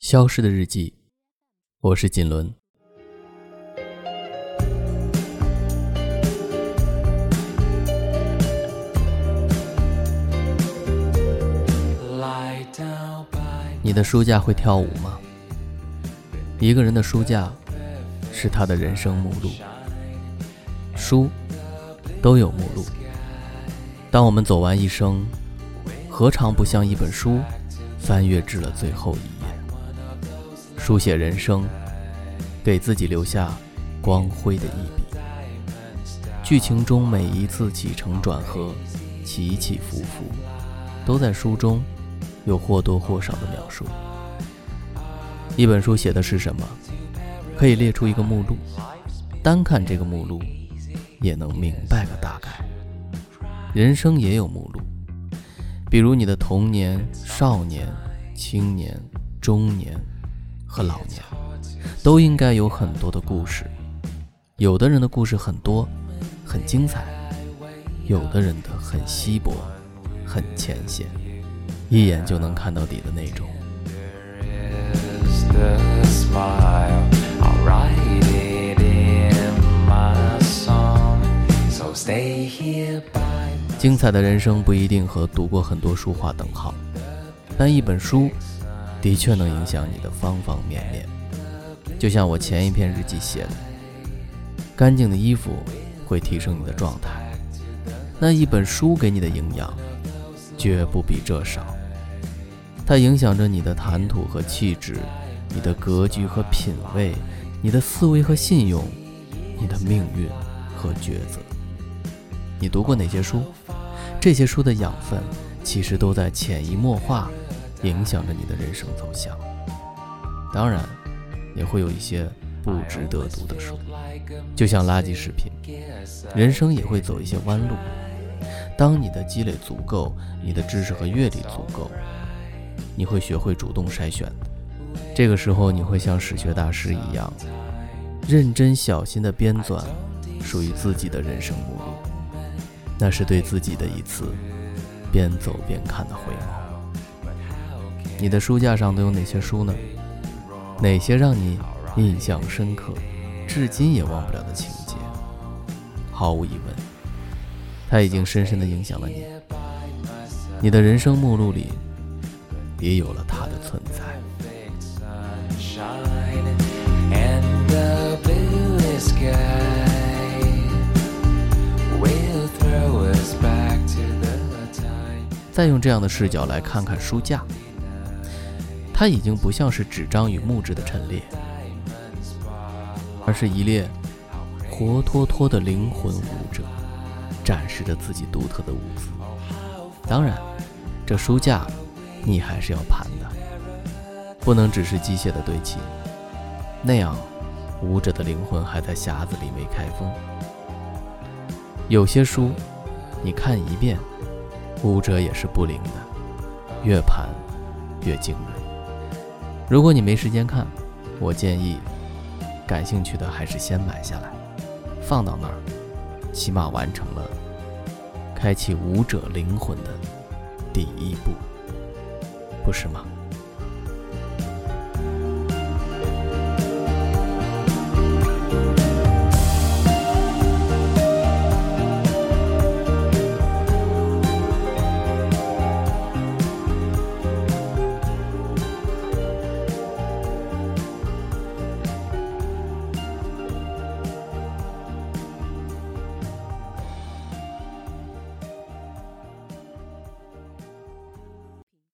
消失的日记，我是锦纶。你的书架会跳舞吗？一个人的书架是他的人生目录，书都有目录。当我们走完一生，何尝不像一本书，翻阅至了最后一页，书写人生，给自己留下光辉的一笔。剧情中每一次起承转合，起起伏伏，都在书中。有或多或少的描述。一本书写的是什么，可以列出一个目录，单看这个目录，也能明白个大概。人生也有目录，比如你的童年、少年、青年、中年和老年，都应该有很多的故事。有的人的故事很多，很精彩；有的人的很稀薄，很浅显。一眼就能看到底的那种。精彩的人生不一定和读过很多书画等号，但一本书的确能影响你的方方面面。就像我前一篇日记写的，干净的衣服会提升你的状态，那一本书给你的营养，绝不比这少。它影响着你的谈吐和气质，你的格局和品味，你的思维和信用，你的命运和抉择。你读过哪些书？这些书的养分其实都在潜移默化影响着你的人生走向。当然，也会有一些不值得读的书，就像垃圾食品。人生也会走一些弯路。当你的积累足够，你的知识和阅历足够。你会学会主动筛选，这个时候你会像史学大师一样，认真小心地编纂属于自己的人生目录，那是对自己的一次边走边看的回眸。你的书架上都有哪些书呢？哪些让你印象深刻，至今也忘不了的情节？毫无疑问，它已经深深的影响了你。你的人生目录里。也有了它的存在。再用这样的视角来看看书架，它已经不像是纸张与木质的陈列，而是一列活脱脱的灵魂舞者，展示着自己独特的舞姿。当然，这书架。你还是要盘的，不能只是机械的堆砌，那样舞者的灵魂还在匣子里没开封。有些书，你看一遍，舞者也是不灵的，越盘越惊人。如果你没时间看，我建议，感兴趣的还是先买下来，放到那儿，起码完成了开启舞者灵魂的第一步。不是吗？